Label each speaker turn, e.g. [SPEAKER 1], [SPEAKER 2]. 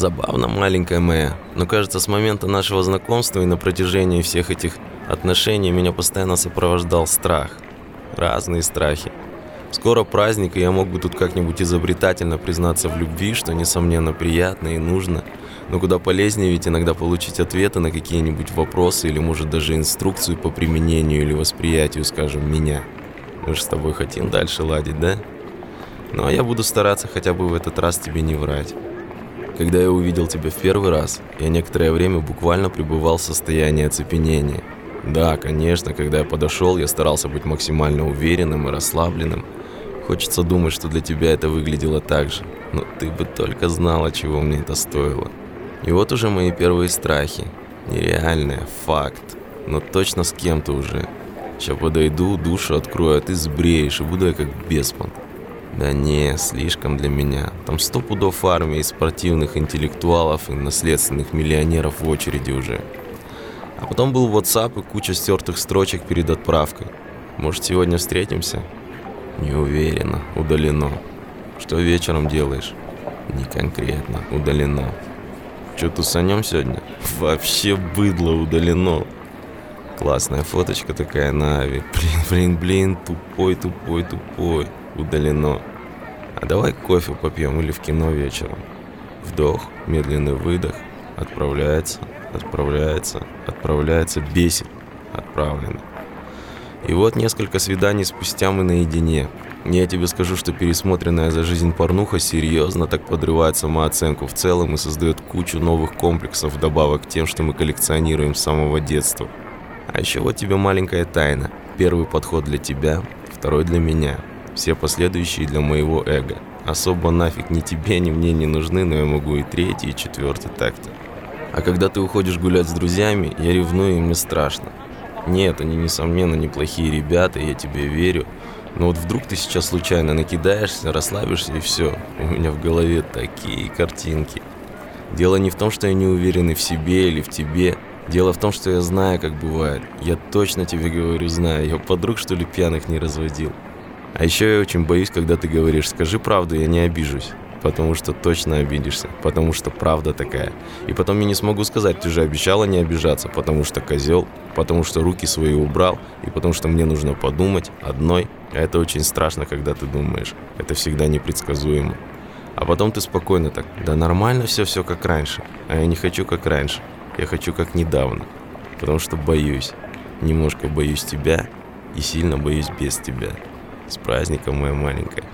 [SPEAKER 1] Забавно, маленькая моя, но кажется, с момента нашего знакомства и на протяжении всех этих отношений меня постоянно сопровождал страх. Разные страхи. Скоро праздник, и я мог бы тут как-нибудь изобретательно признаться в любви, что, несомненно, приятно и нужно. Но куда полезнее ведь иногда получить ответы на какие-нибудь вопросы или, может, даже инструкцию по применению или восприятию, скажем, меня. Мы же с тобой хотим дальше ладить, да? Ну, а я буду стараться хотя бы в этот раз тебе не врать. Когда я увидел тебя в первый раз, я некоторое время буквально пребывал в состоянии оцепенения. Да, конечно, когда я подошел, я старался быть максимально уверенным и расслабленным, Хочется думать, что для тебя это выглядело так же. Но ты бы только знала, чего мне это стоило. И вот уже мои первые страхи. Нереальные, факт. Но точно с кем-то уже. Сейчас подойду, душу открою, а ты сбреешь, и буду я как беспон. Да не, слишком для меня. Там сто пудов армии спортивных интеллектуалов и наследственных миллионеров в очереди уже. А потом был WhatsApp и куча стертых строчек перед отправкой. Может, сегодня встретимся? Не уверена. Удалено. Что вечером делаешь? Не конкретно. Удалено. Что тусанем сегодня? Вообще быдло удалено. Классная фоточка такая на Ави. Блин, блин, блин, тупой, тупой, тупой. Удалено. А давай кофе попьем или в кино вечером. Вдох, медленный выдох. Отправляется, отправляется, отправляется, бесит. Отправлено. И вот несколько свиданий спустя мы наедине. Я тебе скажу, что пересмотренная за жизнь порнуха серьезно так подрывает самооценку в целом и создает кучу новых комплексов вдобавок к тем, что мы коллекционируем с самого детства. А еще вот тебе маленькая тайна. Первый подход для тебя, второй для меня. Все последующие для моего эго. Особо нафиг ни тебе, ни мне не нужны, но я могу и третий, и четвертый так-то. А когда ты уходишь гулять с друзьями, я ревную и мне страшно. Нет, они, несомненно, неплохие ребята, я тебе верю. Но вот вдруг ты сейчас случайно накидаешься, расслабишься и все. У меня в голове такие картинки. Дело не в том, что я не уверен и в себе или в тебе. Дело в том, что я знаю, как бывает. Я точно тебе говорю, знаю. Я подруг, что ли, пьяных не разводил. А еще я очень боюсь, когда ты говоришь, скажи правду, я не обижусь потому что точно обидишься, потому что правда такая. И потом я не смогу сказать, ты же обещала не обижаться, потому что козел, потому что руки свои убрал, и потому что мне нужно подумать одной. А это очень страшно, когда ты думаешь. Это всегда непредсказуемо. А потом ты спокойно так, да нормально все, все как раньше. А я не хочу как раньше, я хочу как недавно. Потому что боюсь. Немножко боюсь тебя и сильно боюсь без тебя. С праздником, моя маленькая.